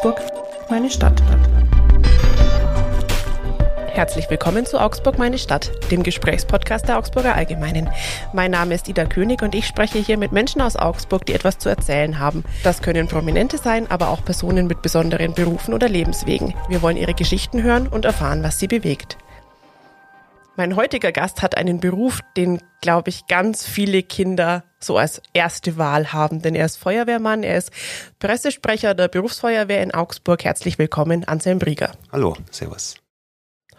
Augsburg, meine Stadt. Herzlich willkommen zu Augsburg, meine Stadt, dem Gesprächspodcast der Augsburger Allgemeinen. Mein Name ist Ida König und ich spreche hier mit Menschen aus Augsburg, die etwas zu erzählen haben. Das können Prominente sein, aber auch Personen mit besonderen Berufen oder Lebenswegen. Wir wollen ihre Geschichten hören und erfahren, was sie bewegt. Mein heutiger Gast hat einen Beruf, den, glaube ich, ganz viele Kinder so als erste Wahl haben, denn er ist Feuerwehrmann, er ist Pressesprecher der Berufsfeuerwehr in Augsburg. Herzlich willkommen, Anselm Brieger. Hallo, Servus.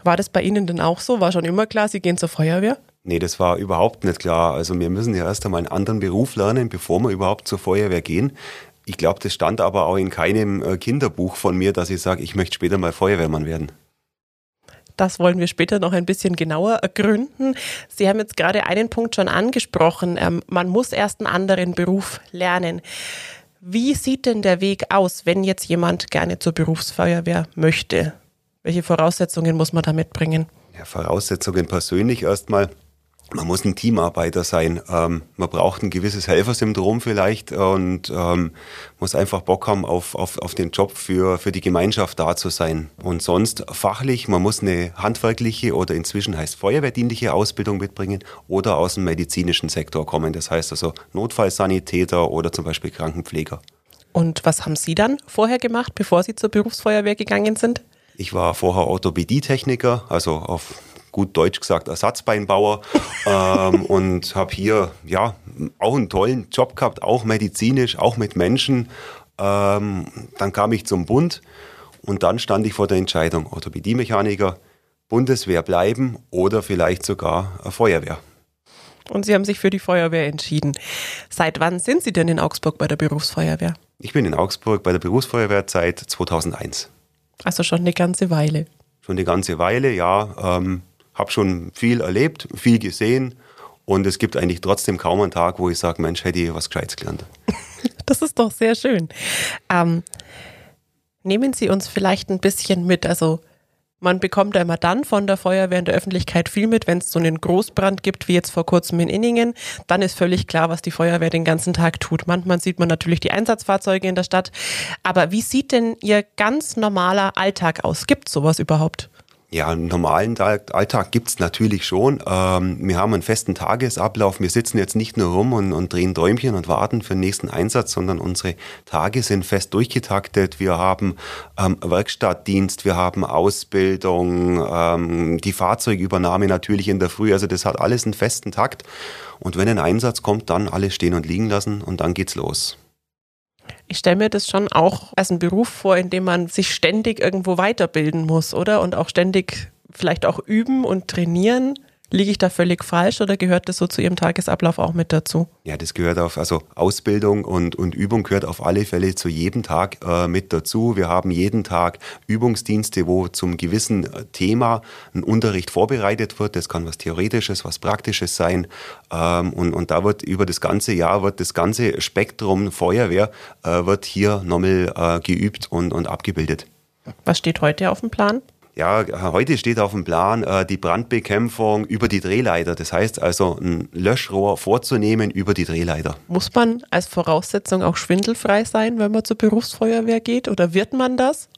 War das bei Ihnen denn auch so? War schon immer klar, Sie gehen zur Feuerwehr? Nee, das war überhaupt nicht klar. Also wir müssen ja erst einmal einen anderen Beruf lernen, bevor wir überhaupt zur Feuerwehr gehen. Ich glaube, das stand aber auch in keinem äh, Kinderbuch von mir, dass ich sage, ich möchte später mal Feuerwehrmann werden. Das wollen wir später noch ein bisschen genauer ergründen. Sie haben jetzt gerade einen Punkt schon angesprochen. Ähm, man muss erst einen anderen Beruf lernen. Wie sieht denn der Weg aus, wenn jetzt jemand gerne zur Berufsfeuerwehr möchte? Welche Voraussetzungen muss man da mitbringen? Ja, Voraussetzungen persönlich erstmal man muss ein Teamarbeiter sein. Ähm, man braucht ein gewisses Helfersyndrom vielleicht und ähm, muss einfach Bock haben, auf, auf, auf den Job für, für die Gemeinschaft da zu sein. Und sonst fachlich, man muss eine handwerkliche oder inzwischen heißt feuerwehrdienliche Ausbildung mitbringen oder aus dem medizinischen Sektor kommen. Das heißt also Notfallsanitäter oder zum Beispiel Krankenpfleger. Und was haben Sie dann vorher gemacht, bevor Sie zur Berufsfeuerwehr gegangen sind? Ich war vorher Orthopädietechniker, also auf gut deutsch gesagt Ersatzbeinbauer ähm, und habe hier ja auch einen tollen Job gehabt, auch medizinisch, auch mit Menschen. Ähm, dann kam ich zum Bund und dann stand ich vor der Entscheidung, Orthopädiemechaniker, Bundeswehr bleiben oder vielleicht sogar Feuerwehr. Und Sie haben sich für die Feuerwehr entschieden. Seit wann sind Sie denn in Augsburg bei der Berufsfeuerwehr? Ich bin in Augsburg bei der Berufsfeuerwehr seit 2001. Also schon eine ganze Weile. Schon eine ganze Weile, ja. Ähm, habe schon viel erlebt, viel gesehen und es gibt eigentlich trotzdem kaum einen Tag, wo ich sage, Mensch, hätte ich was Gescheites gelernt. Das ist doch sehr schön. Ähm, nehmen Sie uns vielleicht ein bisschen mit. Also man bekommt ja immer dann von der Feuerwehr in der Öffentlichkeit viel mit, wenn es so einen Großbrand gibt, wie jetzt vor kurzem in Inningen. Dann ist völlig klar, was die Feuerwehr den ganzen Tag tut. Manchmal sieht man natürlich die Einsatzfahrzeuge in der Stadt. Aber wie sieht denn Ihr ganz normaler Alltag aus? Gibt es sowas überhaupt? Ja, einen normalen Alltag gibt's natürlich schon. Ähm, wir haben einen festen Tagesablauf. Wir sitzen jetzt nicht nur rum und, und, drehen Däumchen und warten für den nächsten Einsatz, sondern unsere Tage sind fest durchgetaktet. Wir haben ähm, Werkstattdienst, wir haben Ausbildung, ähm, die Fahrzeugübernahme natürlich in der Früh. Also das hat alles einen festen Takt. Und wenn ein Einsatz kommt, dann alles stehen und liegen lassen und dann geht's los. Ich stelle mir das schon auch als einen Beruf vor, in dem man sich ständig irgendwo weiterbilden muss, oder? Und auch ständig vielleicht auch üben und trainieren. Liege ich da völlig falsch oder gehört das so zu Ihrem Tagesablauf auch mit dazu? Ja, das gehört auf, also Ausbildung und, und Übung gehört auf alle Fälle zu jedem Tag äh, mit dazu. Wir haben jeden Tag Übungsdienste, wo zum gewissen äh, Thema ein Unterricht vorbereitet wird. Das kann was Theoretisches, was Praktisches sein. Ähm, und, und da wird über das ganze Jahr wird das ganze Spektrum Feuerwehr äh, wird hier nochmal äh, geübt und, und abgebildet. Was steht heute auf dem Plan? Ja, heute steht auf dem Plan äh, die Brandbekämpfung über die Drehleiter. Das heißt also, ein Löschrohr vorzunehmen über die Drehleiter. Muss man als Voraussetzung auch schwindelfrei sein, wenn man zur Berufsfeuerwehr geht? Oder wird man das?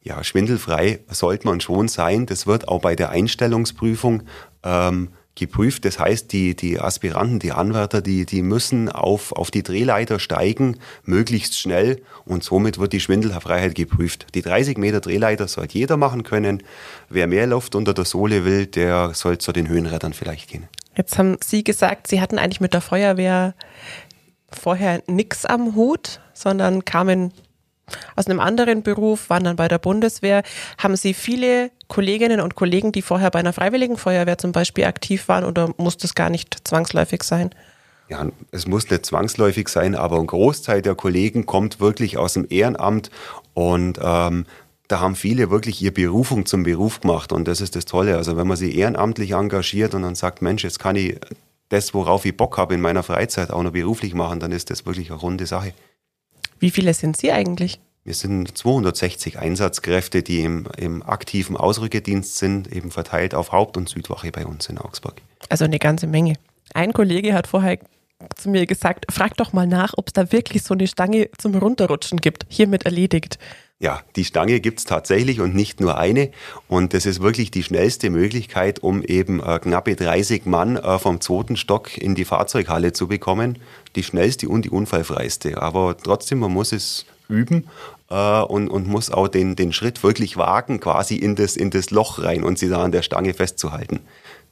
Ja, schwindelfrei sollte man schon sein. Das wird auch bei der Einstellungsprüfung ähm, geprüft. Das heißt, die, die Aspiranten, die Anwärter, die, die müssen auf, auf die Drehleiter steigen, möglichst schnell und somit wird die Schwindelfreiheit geprüft. Die 30 Meter Drehleiter sollte jeder machen können. Wer mehr Luft unter der Sohle will, der soll zu den Höhenrädern vielleicht gehen. Jetzt haben Sie gesagt, Sie hatten eigentlich mit der Feuerwehr vorher nichts am Hut, sondern kamen aus einem anderen Beruf, waren dann bei der Bundeswehr. Haben Sie viele Kolleginnen und Kollegen, die vorher bei einer Freiwilligen Feuerwehr zum Beispiel aktiv waren oder muss das gar nicht zwangsläufig sein? Ja, es muss nicht zwangsläufig sein, aber ein Großteil der Kollegen kommt wirklich aus dem Ehrenamt und ähm, da haben viele wirklich ihre Berufung zum Beruf gemacht und das ist das Tolle. Also wenn man sich ehrenamtlich engagiert und dann sagt, Mensch, jetzt kann ich das, worauf ich Bock habe in meiner Freizeit, auch noch beruflich machen, dann ist das wirklich eine runde Sache. Wie viele sind Sie eigentlich? Wir sind 260 Einsatzkräfte, die im, im aktiven Ausrückedienst sind, eben verteilt auf Haupt- und Südwache bei uns in Augsburg. Also eine ganze Menge. Ein Kollege hat vorher zu mir gesagt, frag doch mal nach, ob es da wirklich so eine Stange zum Runterrutschen gibt. Hiermit erledigt. Ja, die Stange gibt es tatsächlich und nicht nur eine. Und das ist wirklich die schnellste Möglichkeit, um eben äh, knappe 30 Mann äh, vom zweiten Stock in die Fahrzeughalle zu bekommen. Die schnellste und die unfallfreiste. Aber trotzdem, man muss es üben äh, und, und muss auch den, den Schritt wirklich wagen, quasi in das, in das Loch rein und sie da an der Stange festzuhalten.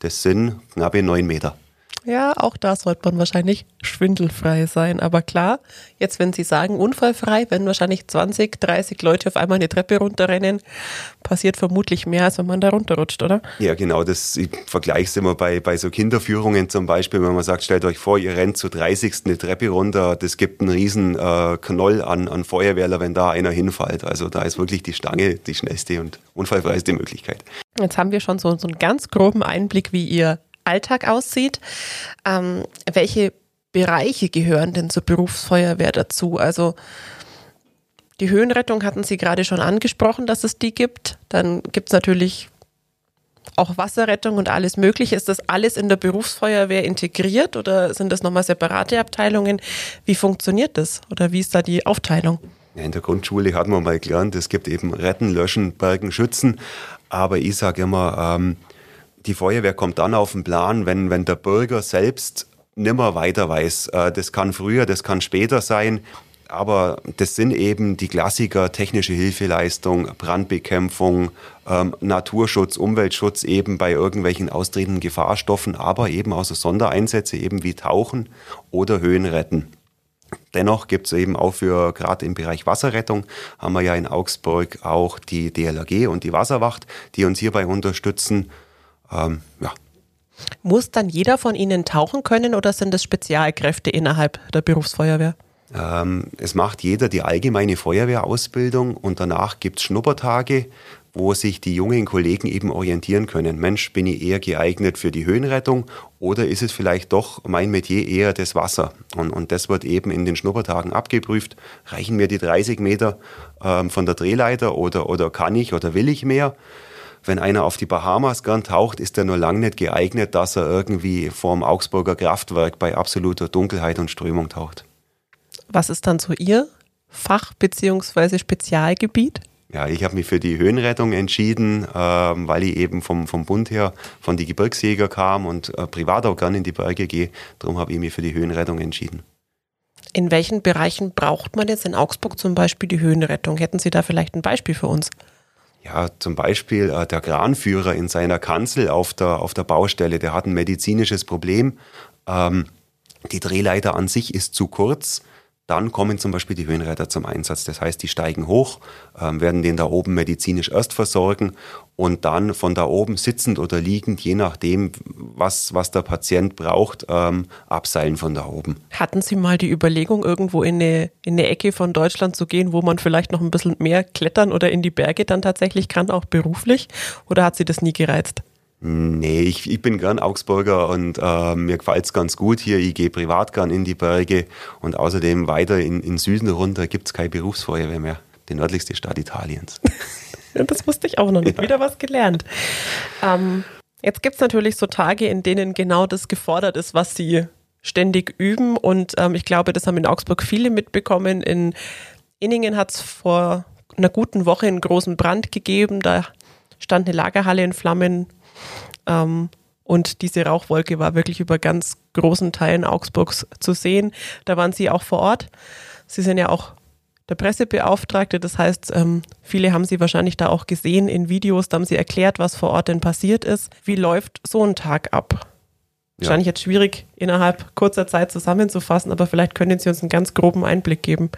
Das sind knappe neun Meter. Ja, auch da sollte man wahrscheinlich schwindelfrei sein. Aber klar, jetzt, wenn Sie sagen unfallfrei, wenn wahrscheinlich 20, 30 Leute auf einmal eine Treppe runterrennen, passiert vermutlich mehr, als wenn man da runterrutscht, oder? Ja, genau. Das, ich vergleiche es immer bei, bei so Kinderführungen zum Beispiel, wenn man sagt, stellt euch vor, ihr rennt zur 30. eine Treppe runter, das gibt einen riesen äh, Knoll an, an Feuerwehrler, wenn da einer hinfällt. Also da ist wirklich die Stange die schnellste und unfallfreiste Möglichkeit. Jetzt haben wir schon so, so einen ganz groben Einblick, wie ihr Alltag aussieht. Ähm, welche Bereiche gehören denn zur Berufsfeuerwehr dazu? Also die Höhenrettung hatten Sie gerade schon angesprochen, dass es die gibt. Dann gibt es natürlich auch Wasserrettung und alles Mögliche. Ist das alles in der Berufsfeuerwehr integriert oder sind das nochmal separate Abteilungen? Wie funktioniert das oder wie ist da die Aufteilung? in der Grundschule hat man mal gelernt, es gibt eben Retten, Löschen, Bergen, Schützen. Aber ich sage immer, ähm, die Feuerwehr kommt dann auf den Plan, wenn, wenn der Bürger selbst nimmer weiter weiß. Äh, das kann früher, das kann später sein. Aber das sind eben die Klassiker technische Hilfeleistung, Brandbekämpfung, ähm, Naturschutz, Umweltschutz eben bei irgendwelchen austretenden Gefahrstoffen, aber eben auch so Sondereinsätze eben wie Tauchen oder Höhenretten. Dennoch gibt es eben auch für gerade im Bereich Wasserrettung, haben wir ja in Augsburg auch die DLRG und die Wasserwacht, die uns hierbei unterstützen. Ähm, ja. Muss dann jeder von Ihnen tauchen können oder sind das Spezialkräfte innerhalb der Berufsfeuerwehr? Ähm, es macht jeder die allgemeine Feuerwehrausbildung und danach gibt es Schnuppertage, wo sich die jungen Kollegen eben orientieren können. Mensch, bin ich eher geeignet für die Höhenrettung oder ist es vielleicht doch mein Metier eher das Wasser? Und, und das wird eben in den Schnuppertagen abgeprüft. Reichen mir die 30 Meter ähm, von der Drehleiter oder, oder kann ich oder will ich mehr? Wenn einer auf die Bahamas gern taucht, ist er nur lang nicht geeignet, dass er irgendwie vorm Augsburger Kraftwerk bei absoluter Dunkelheit und Strömung taucht. Was ist dann so Ihr Fach- bzw. Spezialgebiet? Ja, ich habe mich für die Höhenrettung entschieden, äh, weil ich eben vom, vom Bund her von die Gebirgsjäger kam und äh, privat auch gerne in die Berge gehe. Darum habe ich mich für die Höhenrettung entschieden. In welchen Bereichen braucht man jetzt in Augsburg zum Beispiel die Höhenrettung? Hätten Sie da vielleicht ein Beispiel für uns? Ja, zum Beispiel äh, der Kranführer in seiner Kanzel auf der, auf der Baustelle, der hat ein medizinisches Problem. Ähm, die Drehleiter an sich ist zu kurz dann kommen zum Beispiel die Höhenretter zum Einsatz. Das heißt, die steigen hoch, ähm, werden den da oben medizinisch erst versorgen und dann von da oben sitzend oder liegend, je nachdem, was, was der Patient braucht, ähm, abseilen von da oben. Hatten Sie mal die Überlegung, irgendwo in eine, in eine Ecke von Deutschland zu gehen, wo man vielleicht noch ein bisschen mehr klettern oder in die Berge dann tatsächlich kann, auch beruflich? Oder hat Sie das nie gereizt? Nee, ich, ich bin gern Augsburger und äh, mir gefällt es ganz gut hier. Ich gehe privat gern in die Berge und außerdem weiter in, in Süden runter gibt es keine Berufsfeuerwehr mehr. Die nördlichste Stadt Italiens. das wusste ich auch noch nicht. Ja. Wieder was gelernt. Ähm, jetzt gibt es natürlich so Tage, in denen genau das gefordert ist, was Sie ständig üben. Und ähm, ich glaube, das haben in Augsburg viele mitbekommen. In Inningen hat es vor einer guten Woche einen großen Brand gegeben. Da stand eine Lagerhalle in Flammen ähm, und diese Rauchwolke war wirklich über ganz großen Teilen Augsburgs zu sehen. Da waren Sie auch vor Ort. Sie sind ja auch der Pressebeauftragte, das heißt, ähm, viele haben Sie wahrscheinlich da auch gesehen in Videos, da haben Sie erklärt, was vor Ort denn passiert ist. Wie läuft so ein Tag ab? Wahrscheinlich jetzt schwierig innerhalb kurzer Zeit zusammenzufassen, aber vielleicht können Sie uns einen ganz groben Einblick geben.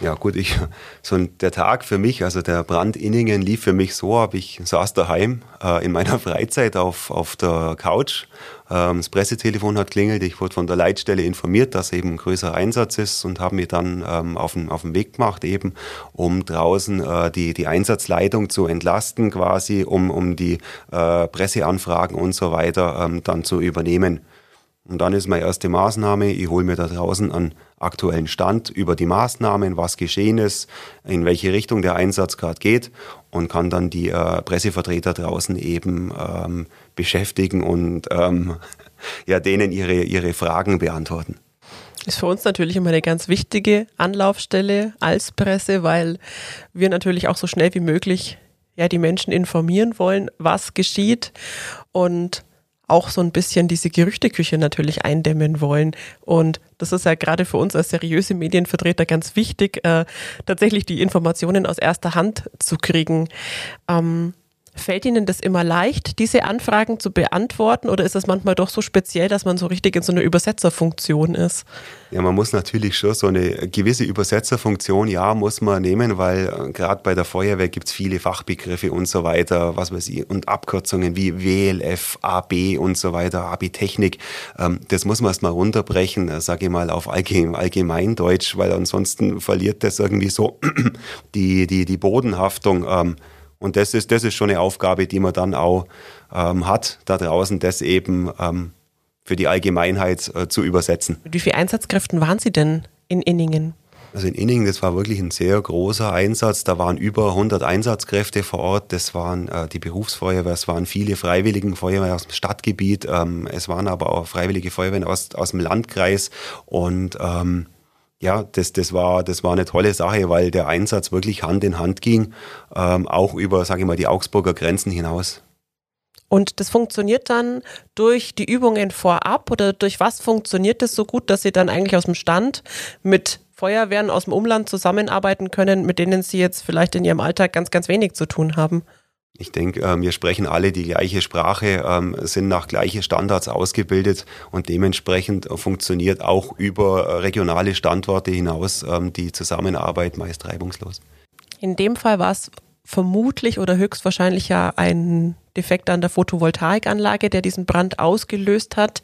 Ja, gut, ich, so der Tag für mich, also der Brand Inningen lief für mich so ab. Ich saß daheim äh, in meiner Freizeit auf, auf der Couch. Ähm, das Pressetelefon hat klingelt. Ich wurde von der Leitstelle informiert, dass eben ein größerer Einsatz ist und habe mich dann ähm, auf, den, auf den Weg gemacht, eben um draußen äh, die, die Einsatzleitung zu entlasten, quasi, um, um die äh, Presseanfragen und so weiter ähm, dann zu übernehmen. Und dann ist meine erste Maßnahme, ich hole mir da draußen einen aktuellen Stand über die Maßnahmen, was geschehen ist, in welche Richtung der Einsatz gerade geht und kann dann die äh, Pressevertreter draußen eben ähm, beschäftigen und ähm, ja, denen ihre, ihre Fragen beantworten. Ist für uns natürlich immer eine ganz wichtige Anlaufstelle als Presse, weil wir natürlich auch so schnell wie möglich ja die Menschen informieren wollen, was geschieht und auch so ein bisschen diese Gerüchteküche natürlich eindämmen wollen. Und das ist ja gerade für uns als seriöse Medienvertreter ganz wichtig, äh, tatsächlich die Informationen aus erster Hand zu kriegen. Ähm, Fällt Ihnen das immer leicht, diese Anfragen zu beantworten oder ist es manchmal doch so speziell, dass man so richtig in so einer Übersetzerfunktion ist? Ja, man muss natürlich schon so eine gewisse Übersetzerfunktion, ja, muss man nehmen, weil äh, gerade bei der Feuerwehr gibt es viele Fachbegriffe und so weiter, was weiß ich, und Abkürzungen wie WLF, AB und so weiter, AB-Technik. Ähm, das muss man erstmal runterbrechen, äh, sage ich mal, auf Allgemeindeutsch, weil ansonsten verliert das irgendwie so die, die, die Bodenhaftung. Und das ist, das ist schon eine Aufgabe, die man dann auch ähm, hat, da draußen das eben ähm, für die Allgemeinheit äh, zu übersetzen. Wie viele Einsatzkräften waren Sie denn in Inningen? Also in Inningen, das war wirklich ein sehr großer Einsatz. Da waren über 100 Einsatzkräfte vor Ort. Das waren äh, die Berufsfeuerwehr, es waren viele freiwillige Feuerwehr aus dem Stadtgebiet. Ähm, es waren aber auch freiwillige Feuerwehren aus, aus dem Landkreis. Und ähm, ja, das, das, war, das war eine tolle Sache, weil der Einsatz wirklich Hand in Hand ging, ähm, auch über, sage ich mal, die Augsburger Grenzen hinaus. Und das funktioniert dann durch die Übungen vorab oder durch was funktioniert das so gut, dass Sie dann eigentlich aus dem Stand mit Feuerwehren aus dem Umland zusammenarbeiten können, mit denen Sie jetzt vielleicht in Ihrem Alltag ganz, ganz wenig zu tun haben? Ich denke, ähm, wir sprechen alle die gleiche Sprache, ähm, sind nach gleichen Standards ausgebildet und dementsprechend funktioniert auch über äh, regionale Standorte hinaus ähm, die Zusammenarbeit meist reibungslos. In dem Fall war es vermutlich oder höchstwahrscheinlich ja ein Defekt an der Photovoltaikanlage, der diesen Brand ausgelöst hat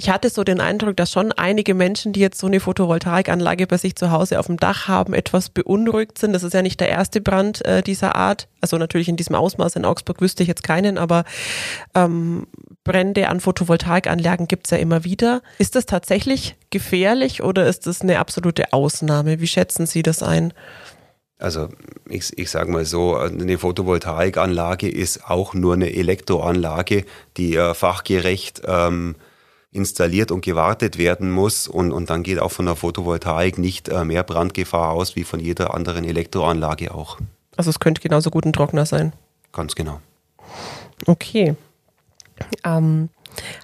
ich hatte so den Eindruck, dass schon einige Menschen, die jetzt so eine Photovoltaikanlage bei sich zu Hause auf dem Dach haben, etwas beunruhigt sind. Das ist ja nicht der erste Brand äh, dieser Art. Also natürlich in diesem Ausmaß in Augsburg wüsste ich jetzt keinen, aber ähm, Brände an Photovoltaikanlagen gibt's ja immer wieder. Ist das tatsächlich gefährlich oder ist das eine absolute Ausnahme? Wie schätzen Sie das ein? Also ich, ich sage mal so, eine Photovoltaikanlage ist auch nur eine Elektroanlage, die äh, fachgerecht ähm, installiert und gewartet werden muss. Und, und dann geht auch von der Photovoltaik nicht äh, mehr Brandgefahr aus wie von jeder anderen Elektroanlage auch. Also es könnte genauso gut ein Trockner sein. Ganz genau. Okay. Ähm,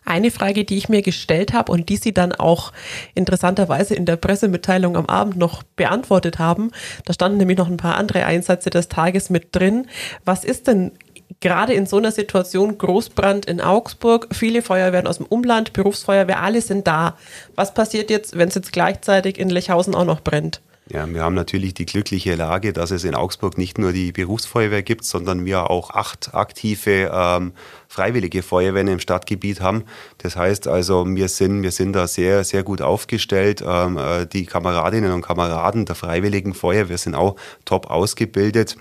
eine Frage, die ich mir gestellt habe und die Sie dann auch interessanterweise in der Pressemitteilung am Abend noch beantwortet haben, da standen nämlich noch ein paar andere Einsätze des Tages mit drin. Was ist denn gerade in so einer Situation Großbrand in Augsburg, viele Feuerwehren aus dem Umland, Berufsfeuerwehr, alle sind da. Was passiert jetzt, wenn es jetzt gleichzeitig in Lechhausen auch noch brennt? Ja, wir haben natürlich die glückliche Lage, dass es in Augsburg nicht nur die Berufsfeuerwehr gibt, sondern wir auch acht aktive ähm, freiwillige Feuerwehren im Stadtgebiet haben. Das heißt also, wir sind, wir sind da sehr, sehr gut aufgestellt. Ähm, äh, die Kameradinnen und Kameraden der freiwilligen Feuerwehr sind auch top ausgebildet.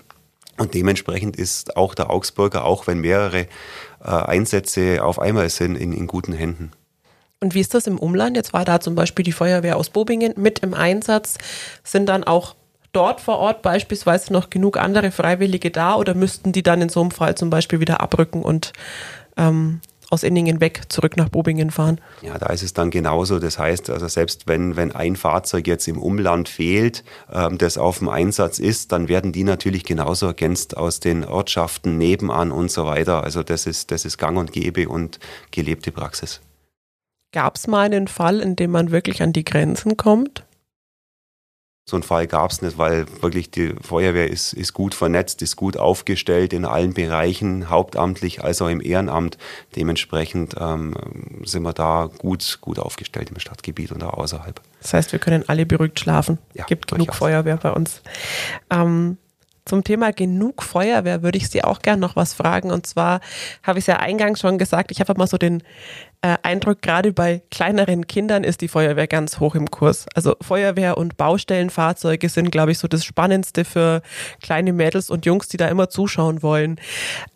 Und dementsprechend ist auch der Augsburger, auch wenn mehrere äh, Einsätze auf einmal sind, in, in guten Händen. Und wie ist das im Umland? Jetzt war da zum Beispiel die Feuerwehr aus Bobingen mit im Einsatz. Sind dann auch dort vor Ort beispielsweise noch genug andere Freiwillige da oder müssten die dann in so einem Fall zum Beispiel wieder abrücken und ähm, aus Inningen weg zurück nach Bobingen fahren. Ja, da ist es dann genauso. Das heißt, also selbst wenn, wenn ein Fahrzeug jetzt im Umland fehlt, ähm, das auf dem Einsatz ist, dann werden die natürlich genauso ergänzt aus den Ortschaften nebenan und so weiter. Also das ist, das ist gang und gäbe und gelebte Praxis. Gab es mal einen Fall, in dem man wirklich an die Grenzen kommt? So einen Fall gab es nicht, weil wirklich die Feuerwehr ist, ist gut vernetzt, ist gut aufgestellt in allen Bereichen, hauptamtlich als auch im Ehrenamt. Dementsprechend ähm, sind wir da gut, gut aufgestellt im Stadtgebiet und auch außerhalb. Das heißt, wir können alle beruhigt schlafen. Ja, gibt genug Feuerwehr bei uns. Ähm, zum Thema genug Feuerwehr würde ich Sie auch gerne noch was fragen. Und zwar habe ich es ja eingangs schon gesagt, ich habe mal so den äh, Eindruck, gerade bei kleineren Kindern ist die Feuerwehr ganz hoch im Kurs. Also Feuerwehr und Baustellenfahrzeuge sind, glaube ich, so das Spannendste für kleine Mädels und Jungs, die da immer zuschauen wollen.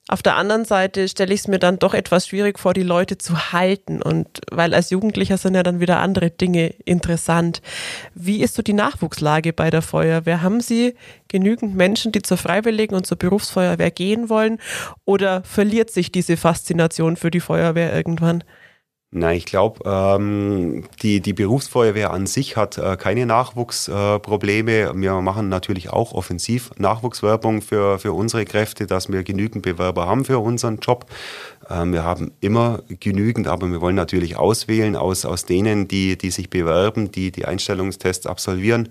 Auf der anderen Seite stelle ich es mir dann doch etwas schwierig vor, die Leute zu halten. Und weil als Jugendlicher sind ja dann wieder andere Dinge interessant. Wie ist so die Nachwuchslage bei der Feuerwehr? Haben Sie genügend Menschen, die zur Freiwilligen und zur Berufsfeuerwehr gehen wollen? Oder verliert sich diese Faszination für die Feuerwehr irgendwann? Nein, ich glaube, ähm, die, die Berufsfeuerwehr an sich hat äh, keine Nachwuchsprobleme. Äh, wir machen natürlich auch offensiv Nachwuchswerbung für, für unsere Kräfte, dass wir genügend Bewerber haben für unseren Job. Ähm, wir haben immer genügend, aber wir wollen natürlich auswählen aus, aus denen, die, die sich bewerben, die die Einstellungstests absolvieren.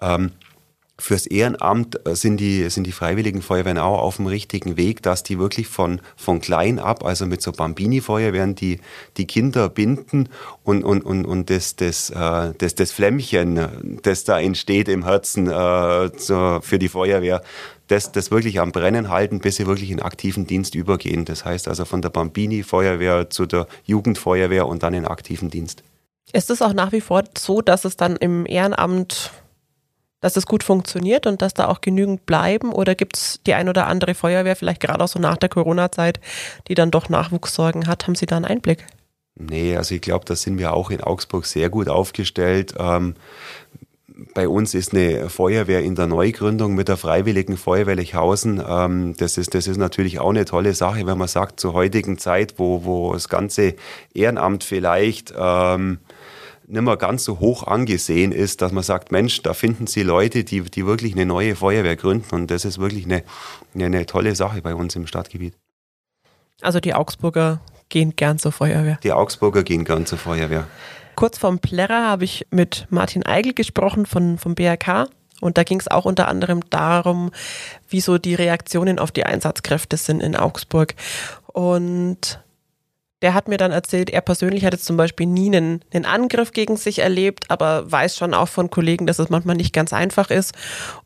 Ähm, Fürs Ehrenamt äh, sind die, sind die Freiwilligen Feuerwehren auch auf dem richtigen Weg, dass die wirklich von, von klein ab, also mit so Bambini-Feuerwehren, die, die Kinder binden und, und, und, und das, das, äh, das, das Flämmchen, das da entsteht im Herzen äh, für die Feuerwehr, das, das wirklich am Brennen halten, bis sie wirklich in aktiven Dienst übergehen. Das heißt also von der Bambini-Feuerwehr zu der Jugendfeuerwehr und dann in aktiven Dienst. Ist es auch nach wie vor so, dass es dann im Ehrenamt dass es gut funktioniert und dass da auch genügend bleiben? Oder gibt es die ein oder andere Feuerwehr, vielleicht gerade auch so nach der Corona-Zeit, die dann doch Nachwuchssorgen hat? Haben Sie da einen Einblick? Nee, also ich glaube, da sind wir auch in Augsburg sehr gut aufgestellt. Ähm, bei uns ist eine Feuerwehr in der Neugründung mit der Freiwilligen Feuerwehr Lechhausen. Ähm, das, ist, das ist natürlich auch eine tolle Sache, wenn man sagt, zur heutigen Zeit, wo, wo das ganze Ehrenamt vielleicht ähm, nicht mehr ganz so hoch angesehen ist, dass man sagt, Mensch, da finden Sie Leute, die, die wirklich eine neue Feuerwehr gründen und das ist wirklich eine, eine, eine tolle Sache bei uns im Stadtgebiet. Also die Augsburger gehen gern zur Feuerwehr. Die Augsburger gehen gern zur Feuerwehr. Kurz vorm Plärrer habe ich mit Martin Eigel gesprochen von, vom BRK. Und da ging es auch unter anderem darum, wie so die Reaktionen auf die Einsatzkräfte sind in Augsburg. Und der hat mir dann erzählt, er persönlich hat jetzt zum Beispiel nie einen, einen, Angriff gegen sich erlebt, aber weiß schon auch von Kollegen, dass es manchmal nicht ganz einfach ist.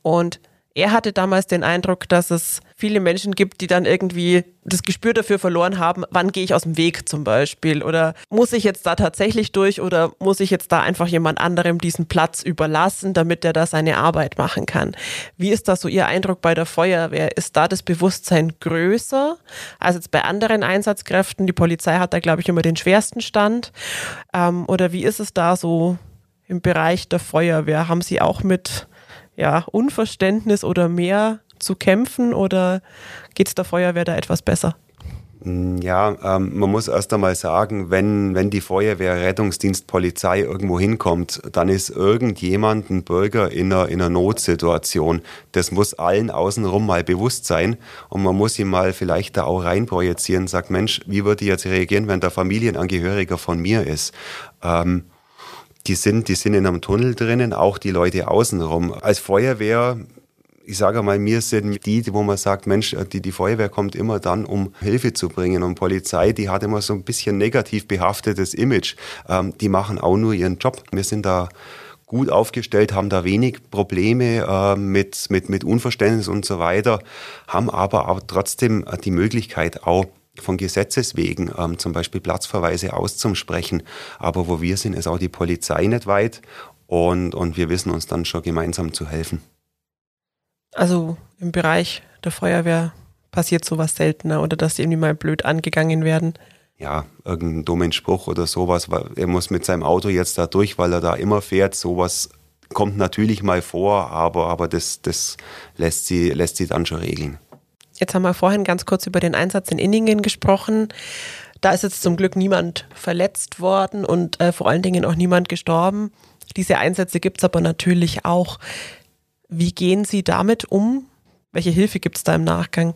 Und er hatte damals den Eindruck, dass es viele Menschen gibt, die dann irgendwie das Gespür dafür verloren haben, wann gehe ich aus dem Weg zum Beispiel oder muss ich jetzt da tatsächlich durch oder muss ich jetzt da einfach jemand anderem diesen Platz überlassen, damit er da seine Arbeit machen kann. Wie ist da so Ihr Eindruck bei der Feuerwehr? Ist da das Bewusstsein größer als jetzt bei anderen Einsatzkräften? Die Polizei hat da, glaube ich, immer den schwersten Stand. Ähm, oder wie ist es da so im Bereich der Feuerwehr? Haben Sie auch mit ja, Unverständnis oder mehr zu kämpfen oder geht es der Feuerwehr da etwas besser? Mm, ja, ähm, man muss erst einmal sagen, wenn, wenn die Feuerwehr, Rettungsdienst, Polizei irgendwo hinkommt, dann ist irgendjemand, ein Bürger in einer, in einer Notsituation. Das muss allen außenrum mal bewusst sein und man muss ihn mal vielleicht da auch reinprojizieren sagt, Mensch, wie würde ich jetzt reagieren, wenn der Familienangehöriger von mir ist? Ähm, die sind, die sind in einem Tunnel drinnen, auch die Leute außenrum. Als Feuerwehr, ich sage mal, mir sind die, wo man sagt, Mensch, die, die Feuerwehr kommt immer dann, um Hilfe zu bringen. Und Polizei, die hat immer so ein bisschen negativ behaftetes Image. Ähm, die machen auch nur ihren Job. Wir sind da gut aufgestellt, haben da wenig Probleme äh, mit, mit, mit Unverständnis und so weiter, haben aber auch trotzdem die Möglichkeit auch, von Gesetzes wegen ähm, zum Beispiel Platzverweise auszusprechen. Aber wo wir sind, ist auch die Polizei nicht weit und, und wir wissen uns dann schon gemeinsam zu helfen. Also im Bereich der Feuerwehr passiert sowas seltener oder dass die irgendwie mal blöd angegangen werden? Ja, irgendein dummen Spruch oder sowas. Er muss mit seinem Auto jetzt da durch, weil er da immer fährt. Sowas kommt natürlich mal vor, aber, aber das, das lässt, sie, lässt sie dann schon regeln. Jetzt haben wir vorhin ganz kurz über den Einsatz in Inningen gesprochen. Da ist jetzt zum Glück niemand verletzt worden und äh, vor allen Dingen auch niemand gestorben. Diese Einsätze gibt es aber natürlich auch. Wie gehen Sie damit um? Welche Hilfe gibt es da im Nachgang?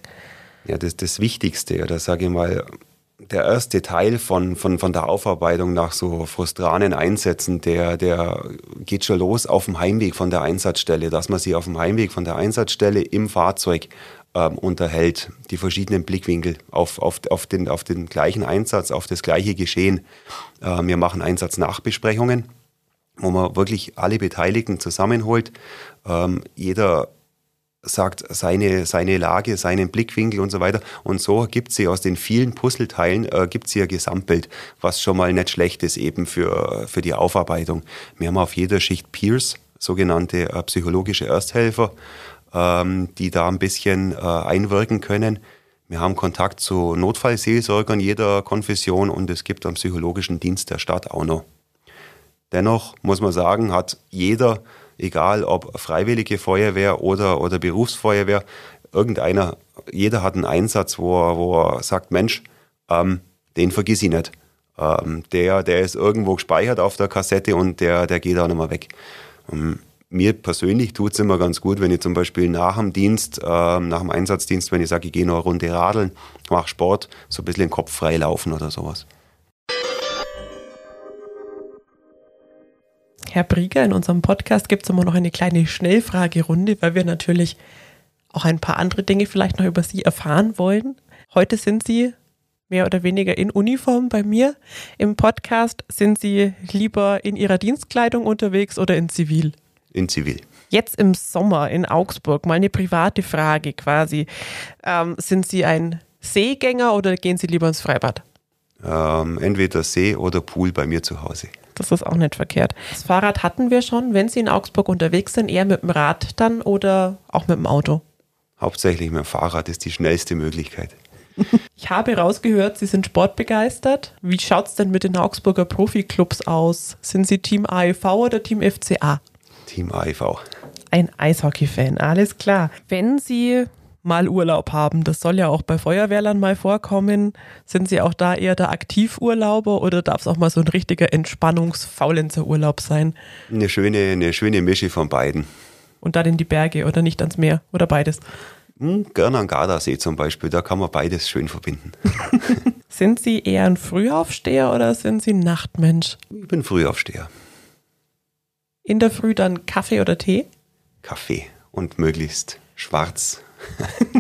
Ja, das, das Wichtigste, oder sage ich mal, der erste Teil von, von, von der Aufarbeitung nach so frustranen Einsätzen, der, der geht schon los auf dem Heimweg von der Einsatzstelle, dass man sich auf dem Heimweg von der Einsatzstelle im Fahrzeug ähm, unterhält, die verschiedenen Blickwinkel auf, auf, auf, den, auf den gleichen Einsatz, auf das gleiche Geschehen. Äh, wir machen Einsatznachbesprechungen, wo man wirklich alle Beteiligten zusammenholt. Ähm, jeder sagt seine, seine Lage, seinen Blickwinkel und so weiter. Und so gibt sie aus den vielen Puzzleteilen, äh, gibt sie ein Gesamtbild, was schon mal nicht schlecht ist eben für, für die Aufarbeitung. Wir haben auf jeder Schicht Peers, sogenannte äh, psychologische Ersthelfer, ähm, die da ein bisschen äh, einwirken können. Wir haben Kontakt zu Notfallseelsorgern jeder Konfession und es gibt einen psychologischen Dienst der Stadt auch noch. Dennoch muss man sagen, hat jeder, egal ob Freiwillige Feuerwehr oder, oder Berufsfeuerwehr, irgendeiner, jeder hat einen Einsatz, wo er, wo er sagt, Mensch, ähm, den vergiss ich nicht. Ähm, der, der ist irgendwo gespeichert auf der Kassette und der, der geht auch nicht mehr weg. Ähm, mir persönlich tut es immer ganz gut, wenn ich zum Beispiel nach dem Dienst, äh, nach dem Einsatzdienst, wenn ich sage, ich gehe noch eine Runde radeln, mache Sport, so ein bisschen den Kopf frei laufen oder sowas. Herr Brieger, in unserem Podcast gibt es immer noch eine kleine Schnellfragerunde, weil wir natürlich auch ein paar andere Dinge vielleicht noch über Sie erfahren wollen. Heute sind Sie mehr oder weniger in Uniform bei mir im Podcast. Sind Sie lieber in Ihrer Dienstkleidung unterwegs oder in Zivil? In Zivil. Jetzt im Sommer in Augsburg, mal eine private Frage quasi. Ähm, sind Sie ein Seegänger oder gehen Sie lieber ins Freibad? Ähm, entweder See oder Pool bei mir zu Hause. Das ist auch nicht verkehrt. Das Fahrrad hatten wir schon. Wenn Sie in Augsburg unterwegs sind, eher mit dem Rad dann oder auch mit dem Auto? Hauptsächlich mit dem Fahrrad ist die schnellste Möglichkeit. Ich habe rausgehört, Sie sind sportbegeistert. Wie schaut es denn mit den Augsburger Profiklubs aus? Sind Sie Team AEV oder Team FCA? Team AIV. Ein Eishockey-Fan, alles klar. Wenn Sie mal Urlaub haben, das soll ja auch bei Feuerwehrlern mal vorkommen, sind Sie auch da eher der Aktivurlauber oder darf es auch mal so ein richtiger Entspannungsfaulenzer-Urlaub sein? Eine schöne, eine schöne Mische von beiden. Und dann in die Berge oder nicht ans Meer oder beides? Hm, gerne an Gardasee zum Beispiel, da kann man beides schön verbinden. sind Sie eher ein Frühaufsteher oder sind Sie ein Nachtmensch? Ich bin Frühaufsteher. In der Früh dann Kaffee oder Tee? Kaffee und möglichst schwarz.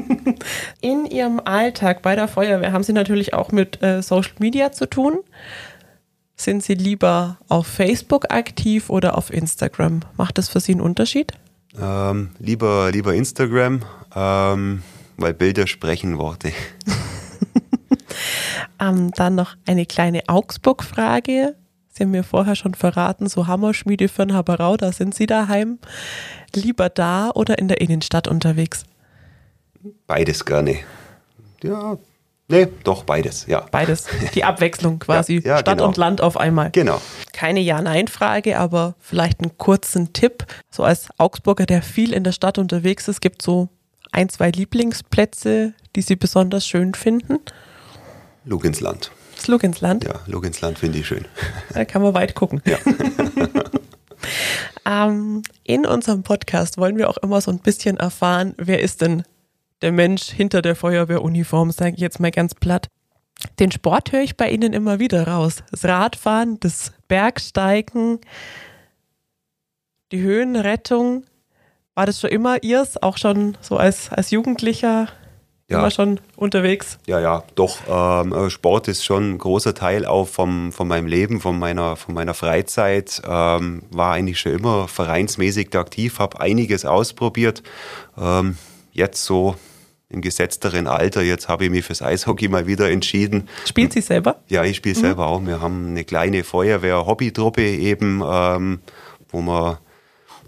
In Ihrem Alltag bei der Feuerwehr haben Sie natürlich auch mit äh, Social Media zu tun. Sind Sie lieber auf Facebook aktiv oder auf Instagram? Macht das für Sie einen Unterschied? Ähm, lieber, lieber Instagram, ähm, weil Bilder sprechen Worte. ähm, dann noch eine kleine Augsburg-Frage. Sie haben mir vorher schon verraten, so Hammerschmiede für ein Haberau, da sind Sie daheim. Lieber da oder in der Innenstadt unterwegs? Beides gerne. Ja, nee, doch beides, ja. Beides. Die Abwechslung quasi. Ja, ja, Stadt genau. und Land auf einmal. Genau. Keine Ja-Nein-Frage, aber vielleicht einen kurzen Tipp. So als Augsburger, der viel in der Stadt unterwegs ist, gibt so ein, zwei Lieblingsplätze, die Sie besonders schön finden. Luginsland. Das Luginsland? Ja, Luginsland finde ich schön. Da kann man weit gucken. Ja. ähm, in unserem Podcast wollen wir auch immer so ein bisschen erfahren, wer ist denn der Mensch hinter der Feuerwehruniform, sage ich jetzt mal ganz platt. Den Sport höre ich bei Ihnen immer wieder raus. Das Radfahren, das Bergsteigen, die Höhenrettung. War das schon immer Ihrs, auch schon so als, als Jugendlicher? Ja. Immer schon unterwegs? Ja, ja, doch. Ähm, Sport ist schon ein großer Teil auch vom, von meinem Leben, von meiner, von meiner Freizeit. Ähm, war eigentlich schon immer vereinsmäßig aktiv, habe einiges ausprobiert. Ähm, jetzt so im gesetzteren Alter, jetzt habe ich mich fürs Eishockey mal wieder entschieden. Spielen Sie selber? Ja, ich spiele mhm. selber auch. Wir haben eine kleine Feuerwehr-Hobbytruppe eben, ähm, wo wir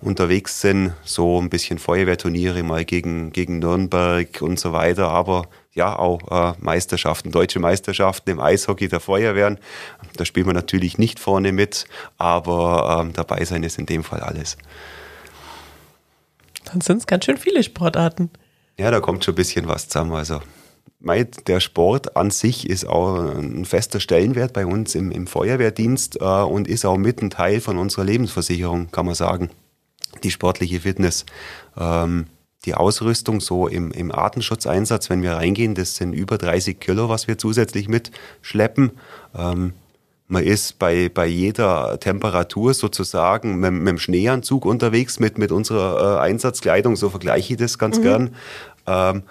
unterwegs sind, so ein bisschen Feuerwehrturniere mal gegen, gegen Nürnberg und so weiter, aber ja auch äh, Meisterschaften, deutsche Meisterschaften im Eishockey der Feuerwehren. Da spielen wir natürlich nicht vorne mit, aber ähm, dabei sein ist in dem Fall alles. Dann sind es ganz schön viele Sportarten. Ja, da kommt schon ein bisschen was zusammen. Also der Sport an sich ist auch ein fester Stellenwert bei uns im, im Feuerwehrdienst äh, und ist auch mit ein Teil von unserer Lebensversicherung, kann man sagen. Die sportliche Fitness. Ähm, die Ausrüstung so im, im Artenschutzeinsatz, wenn wir reingehen, das sind über 30 Kilo, was wir zusätzlich mitschleppen. Ähm, man ist bei, bei jeder Temperatur sozusagen mit, mit dem Schneeanzug unterwegs mit, mit unserer äh, Einsatzkleidung, so vergleiche ich das ganz mhm. gern. Ähm,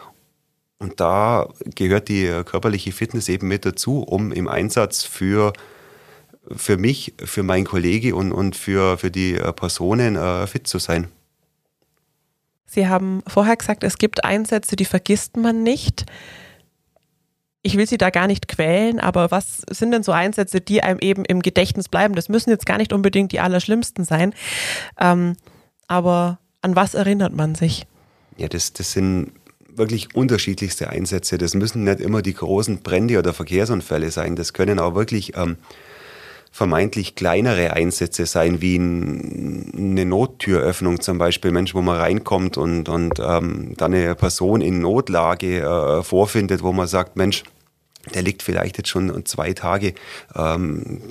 und da gehört die körperliche Fitness eben mit dazu, um im Einsatz für, für mich, für meinen Kollege und, und für, für die Personen äh, fit zu sein. Sie haben vorher gesagt, es gibt Einsätze, die vergisst man nicht. Ich will Sie da gar nicht quälen, aber was sind denn so Einsätze, die einem eben im Gedächtnis bleiben? Das müssen jetzt gar nicht unbedingt die allerschlimmsten sein. Ähm, aber an was erinnert man sich? Ja, das, das sind wirklich unterschiedlichste Einsätze. Das müssen nicht immer die großen Brände oder Verkehrsunfälle sein. Das können auch wirklich ähm, vermeintlich kleinere Einsätze sein, wie ein, eine Nottüröffnung zum Beispiel, Mensch, wo man reinkommt und, und ähm, dann eine Person in Notlage äh, vorfindet, wo man sagt, Mensch, der liegt vielleicht jetzt schon zwei Tage. Ähm,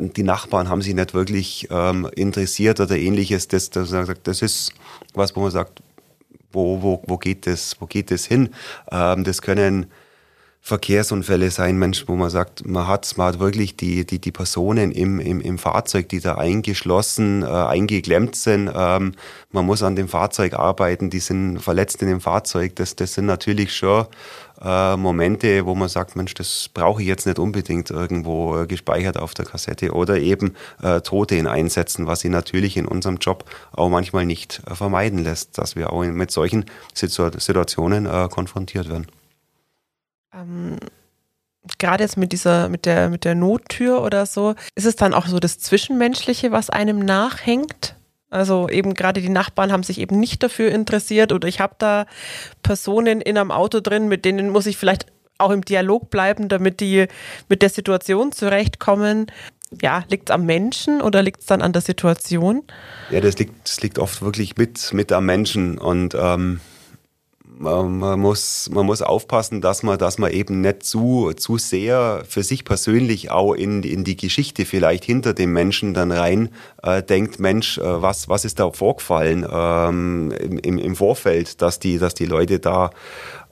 die Nachbarn haben sich nicht wirklich ähm, interessiert oder ähnliches. Das, das, das ist was, wo man sagt, wo, wo, wo, geht, das, wo geht das hin? Ähm, das können Verkehrsunfälle sein, Mensch, wo man sagt, man hat, man hat wirklich die, die, die Personen im, im, im Fahrzeug, die da eingeschlossen, äh, eingeklemmt sind. Ähm, man muss an dem Fahrzeug arbeiten, die sind verletzt in dem Fahrzeug. Das, das sind natürlich schon äh, Momente, wo man sagt, Mensch, das brauche ich jetzt nicht unbedingt irgendwo äh, gespeichert auf der Kassette. Oder eben äh, Tote in Einsätzen, was sie natürlich in unserem Job auch manchmal nicht äh, vermeiden lässt, dass wir auch mit solchen Situationen äh, konfrontiert werden. Ähm, Gerade jetzt mit dieser, mit der, mit der Nottür oder so, ist es dann auch so das Zwischenmenschliche, was einem nachhängt? Also eben gerade die Nachbarn haben sich eben nicht dafür interessiert oder ich habe da Personen in einem Auto drin, mit denen muss ich vielleicht auch im Dialog bleiben, damit die mit der Situation zurechtkommen. Ja, liegt es am Menschen oder liegt es dann an der Situation? Ja, das liegt, das liegt oft wirklich mit, mit am Menschen und ähm man, muss, man muss aufpassen, dass man, dass man eben nicht zu, zu sehr für sich persönlich auch in, in die Geschichte vielleicht hinter dem Menschen dann rein äh, denkt, Mensch, äh, was, was ist da vorgefallen ähm, im, im Vorfeld, dass die, dass die Leute da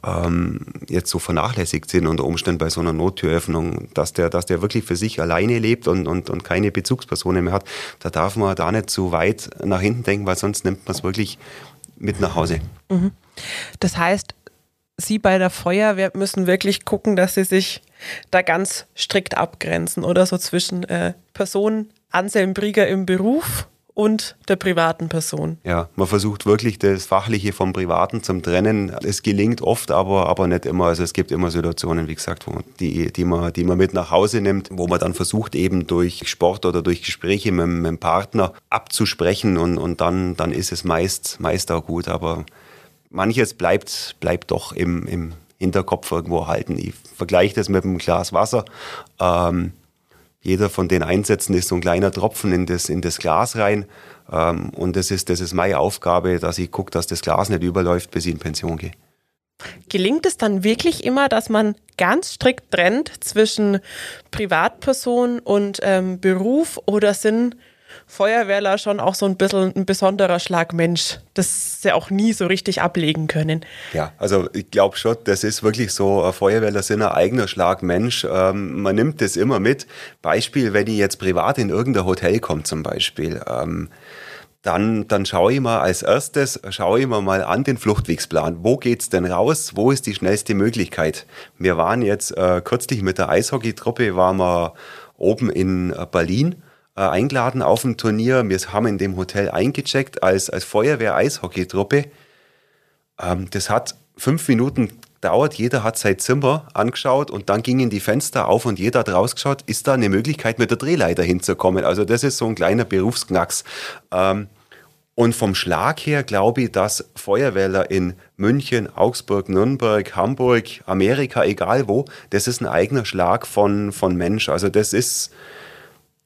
ähm, jetzt so vernachlässigt sind unter Umständen bei so einer Nottüröffnung, dass der, dass der wirklich für sich alleine lebt und, und, und keine Bezugspersonen mehr hat, da darf man da nicht zu weit nach hinten denken, weil sonst nimmt man es wirklich mit nach Hause. Mhm. Das heißt, Sie bei der Feuerwehr müssen wirklich gucken, dass Sie sich da ganz strikt abgrenzen oder so zwischen äh, Person Anselm Brieger im Beruf und der privaten Person. Ja, man versucht wirklich das Fachliche vom Privaten zum Trennen. Es gelingt oft, aber, aber nicht immer. Also es gibt immer Situationen, wie gesagt, wo die, die, man, die man mit nach Hause nimmt, wo man dann versucht, eben durch Sport oder durch Gespräche mit, mit dem Partner abzusprechen und, und dann, dann ist es meist, meist auch gut. Aber manches bleibt, bleibt doch im, im Hinterkopf irgendwo halten. Ich vergleiche das mit einem Glas Wasser. Ähm, jeder von den Einsätzen ist so ein kleiner Tropfen in das, in das Glas rein. Ähm, und das ist, das ist meine Aufgabe, dass ich gucke, dass das Glas nicht überläuft, bis ich in Pension gehe. Gelingt es dann wirklich immer, dass man ganz strikt trennt zwischen Privatperson und ähm, Beruf oder sind Feuerwehrler schon auch so ein bisschen ein besonderer Schlag Mensch, das sie auch nie so richtig ablegen können. Ja, also ich glaube schon, das ist wirklich so, Feuerwehrler sind ein eigener Schlag Mensch. Ähm, man nimmt das immer mit. Beispiel, wenn ich jetzt privat in irgendein Hotel komme zum Beispiel. Ähm, dann, dann schaue ich mal als erstes, schaue ich mir mal an den Fluchtwegsplan. Wo geht's denn raus? Wo ist die schnellste Möglichkeit? Wir waren jetzt äh, kürzlich mit der Eishockeytruppe, waren wir oben in äh, Berlin äh, eingeladen auf ein Turnier. Wir haben in dem Hotel eingecheckt als, als Feuerwehr-Eishockey-Truppe. Ähm, das hat fünf Minuten gedauert. Jeder hat sein Zimmer angeschaut und dann gingen die Fenster auf und jeder hat rausgeschaut, ist da eine Möglichkeit, mit der Drehleiter hinzukommen. Also das ist so ein kleiner Berufsknacks. Ähm, und vom Schlag her glaube ich, dass Feuerwehrler in München, Augsburg, Nürnberg, Hamburg, Amerika, egal wo, das ist ein eigener Schlag von, von Mensch. Also das ist,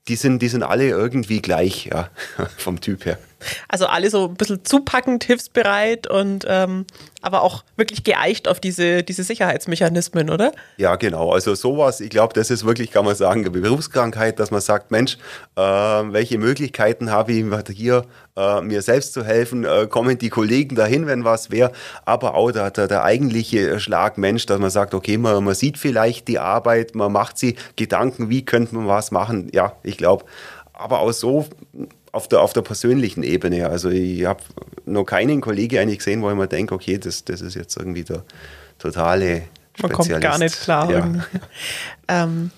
die sind, die sind alle irgendwie gleich, ja, vom Typ her. Also alle so ein bisschen zupackend, hilfsbereit und ähm, aber auch wirklich geeicht auf diese, diese Sicherheitsmechanismen, oder? Ja, genau. Also sowas, ich glaube, das ist wirklich, kann man sagen, eine Berufskrankheit, dass man sagt, Mensch, äh, welche Möglichkeiten habe ich hier, äh, mir selbst zu helfen? Äh, kommen die Kollegen dahin, wenn was wäre? Aber auch der, der, der eigentliche Schlagmensch, dass man sagt, okay, man, man sieht vielleicht die Arbeit, man macht sie Gedanken, wie könnte man was machen? Ja, ich glaube, aber auch so auf der, auf der persönlichen Ebene. Also ich habe noch keinen Kollegen eigentlich gesehen, wo ich mir denke, okay, das, das ist jetzt irgendwie der totale Spezialist. Man kommt gar nicht klar. Ja. ähm,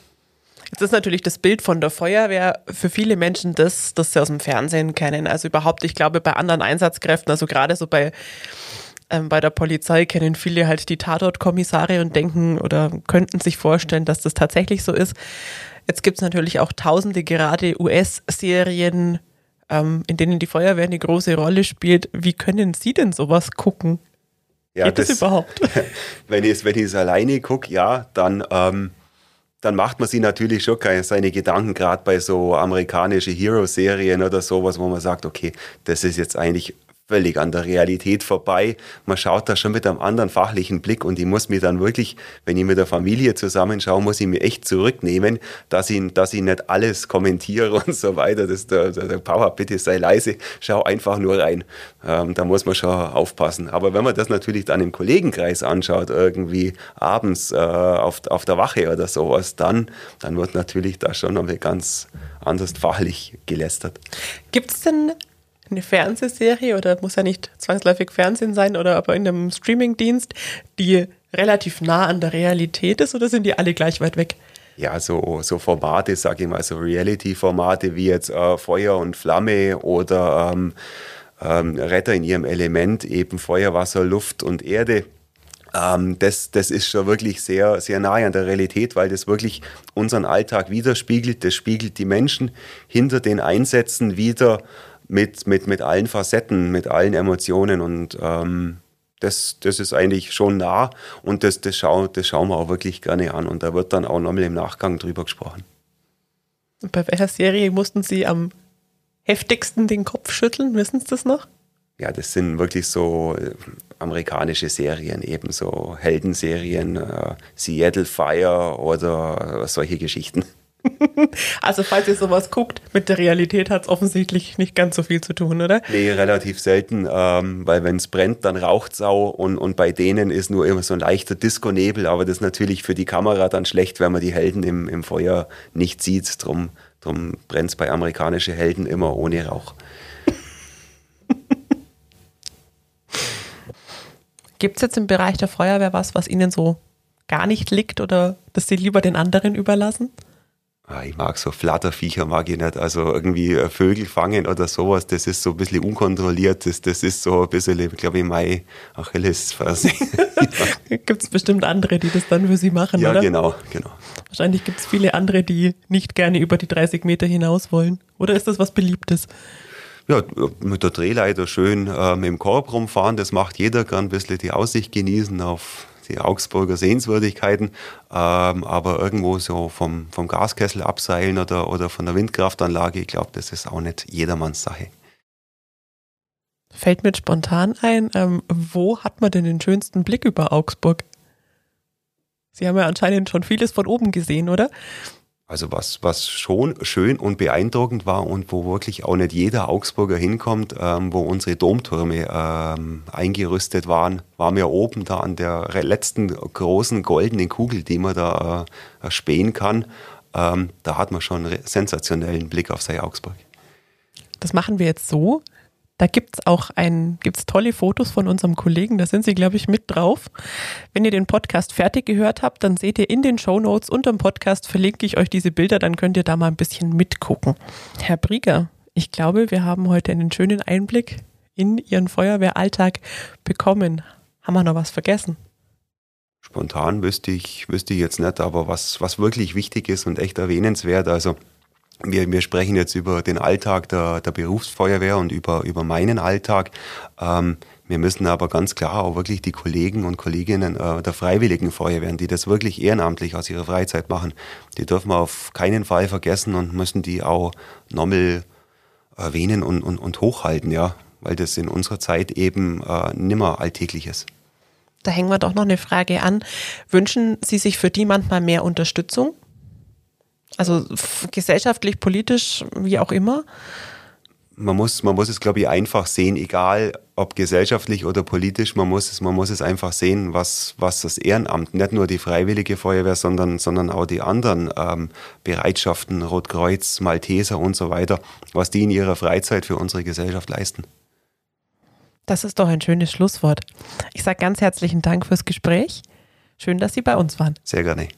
jetzt ist natürlich das Bild von der Feuerwehr für viele Menschen das, das sie aus dem Fernsehen kennen. Also überhaupt, ich glaube, bei anderen Einsatzkräften, also gerade so bei ähm, bei der Polizei kennen viele halt die Tatortkommissare und denken oder könnten sich vorstellen, dass das tatsächlich so ist. Jetzt gibt es natürlich auch tausende gerade US-Serien, ähm, in denen die Feuerwehr eine große Rolle spielt. Wie können Sie denn sowas gucken? Ja, Geht das, das überhaupt? wenn ich es wenn alleine gucke, ja, dann, ähm, dann macht man sich natürlich schon seine Gedanken, gerade bei so amerikanischen Hero-Serien oder sowas, wo man sagt, okay, das ist jetzt eigentlich völlig an der Realität vorbei. Man schaut da schon mit einem anderen fachlichen Blick und ich muss mir dann wirklich, wenn ich mit der Familie zusammenschaue, muss ich mir echt zurücknehmen, dass ich, dass ich nicht alles kommentiere und so weiter. Das, der, der Power, bitte sei leise, schau einfach nur rein. Ähm, da muss man schon aufpassen. Aber wenn man das natürlich dann im Kollegenkreis anschaut, irgendwie abends äh, auf, auf der Wache oder sowas, dann, dann wird natürlich da schon nochmal ganz anders fachlich gelästert. Gibt es denn eine Fernsehserie oder muss ja nicht zwangsläufig Fernsehen sein oder aber in einem Streamingdienst, die relativ nah an der Realität ist oder sind die alle gleich weit weg? Ja, so, so Formate, sage ich mal, so Reality-Formate wie jetzt äh, Feuer und Flamme oder ähm, ähm, Retter in ihrem Element, eben Feuer, Wasser, Luft und Erde. Ähm, das, das ist schon wirklich sehr, sehr nahe an der Realität, weil das wirklich unseren Alltag widerspiegelt. Das spiegelt die Menschen hinter den Einsätzen wieder mit, mit, mit allen Facetten, mit allen Emotionen und ähm, das, das ist eigentlich schon nah und das, das, schau, das schauen wir auch wirklich gerne an und da wird dann auch nochmal im Nachgang drüber gesprochen. Bei welcher Serie mussten Sie am heftigsten den Kopf schütteln? Wissen Sie das noch? Ja, das sind wirklich so äh, amerikanische Serien, eben so Heldenserien, äh, Seattle Fire oder solche Geschichten. Also falls ihr sowas guckt, mit der Realität hat es offensichtlich nicht ganz so viel zu tun, oder? Nee, relativ selten, ähm, weil wenn es brennt, dann raucht es auch und, und bei denen ist nur immer so ein leichter Disco-Nebel, aber das ist natürlich für die Kamera dann schlecht, wenn man die Helden im, im Feuer nicht sieht. Drum, drum brennt es bei amerikanischen Helden immer ohne Rauch. Gibt es jetzt im Bereich der Feuerwehr was, was Ihnen so gar nicht liegt oder das Sie lieber den anderen überlassen? Ah, ich mag so Flatterviecher, mag ich nicht. Also irgendwie äh, Vögel fangen oder sowas, das ist so ein bisschen unkontrolliert. Das, das ist so ein bisschen, glaube ich, mein Achillesferse. ja. Gibt es bestimmt andere, die das dann für Sie machen, ja, oder? Ja, genau, genau. Wahrscheinlich gibt es viele andere, die nicht gerne über die 30 Meter hinaus wollen. Oder ist das was Beliebtes? Ja, mit der Drehleiter schön äh, mit dem Korb rumfahren, das macht jeder gern, ein bisschen die Aussicht genießen auf die Augsburger Sehenswürdigkeiten, ähm, aber irgendwo so vom, vom Gaskessel abseilen oder, oder von der Windkraftanlage, ich glaube, das ist auch nicht jedermanns Sache. Fällt mir spontan ein, ähm, wo hat man denn den schönsten Blick über Augsburg? Sie haben ja anscheinend schon vieles von oben gesehen, oder? Also was, was schon schön und beeindruckend war und wo wirklich auch nicht jeder Augsburger hinkommt, ähm, wo unsere Domtürme ähm, eingerüstet waren, waren wir oben da an der letzten großen goldenen Kugel, die man da äh, spähen kann. Ähm, da hat man schon einen sensationellen Blick auf sei Augsburg. Das machen wir jetzt so. Da gibt es auch ein, gibt's tolle Fotos von unserem Kollegen, da sind sie, glaube ich, mit drauf. Wenn ihr den Podcast fertig gehört habt, dann seht ihr in den Show Notes unter dem Podcast verlinke ich euch diese Bilder, dann könnt ihr da mal ein bisschen mitgucken. Herr Brieger, ich glaube, wir haben heute einen schönen Einblick in Ihren Feuerwehralltag bekommen. Haben wir noch was vergessen? Spontan wüsste ich, wüsste ich jetzt nicht, aber was, was wirklich wichtig ist und echt erwähnenswert, also wir, wir sprechen jetzt über den Alltag der, der Berufsfeuerwehr und über, über meinen Alltag. Ähm, wir müssen aber ganz klar auch wirklich die Kollegen und Kolleginnen äh, der Freiwilligen Feuerwehren, die das wirklich ehrenamtlich aus ihrer Freizeit machen, die dürfen wir auf keinen Fall vergessen und müssen die auch nochmal erwähnen und, und, und hochhalten, ja, weil das in unserer Zeit eben äh, nimmer alltäglich ist. Da hängen wir doch noch eine Frage an. Wünschen Sie sich für die manchmal mehr Unterstützung? Also gesellschaftlich, politisch, wie auch immer? Man muss, man muss es, glaube ich, einfach sehen, egal ob gesellschaftlich oder politisch, man muss es, man muss es einfach sehen, was, was das Ehrenamt, nicht nur die Freiwillige Feuerwehr, sondern, sondern auch die anderen ähm, Bereitschaften, Rotkreuz, Malteser und so weiter, was die in ihrer Freizeit für unsere Gesellschaft leisten. Das ist doch ein schönes Schlusswort. Ich sage ganz herzlichen Dank fürs Gespräch. Schön, dass Sie bei uns waren. Sehr gerne.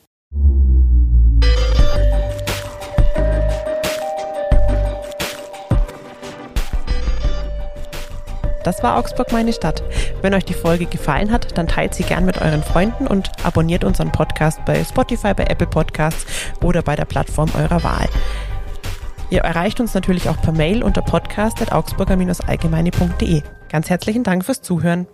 Das war Augsburg meine Stadt. Wenn euch die Folge gefallen hat, dann teilt sie gern mit euren Freunden und abonniert unseren Podcast bei Spotify, bei Apple Podcasts oder bei der Plattform eurer Wahl. Ihr erreicht uns natürlich auch per Mail unter podcast.augsburger-allgemeine.de. Ganz herzlichen Dank fürs Zuhören.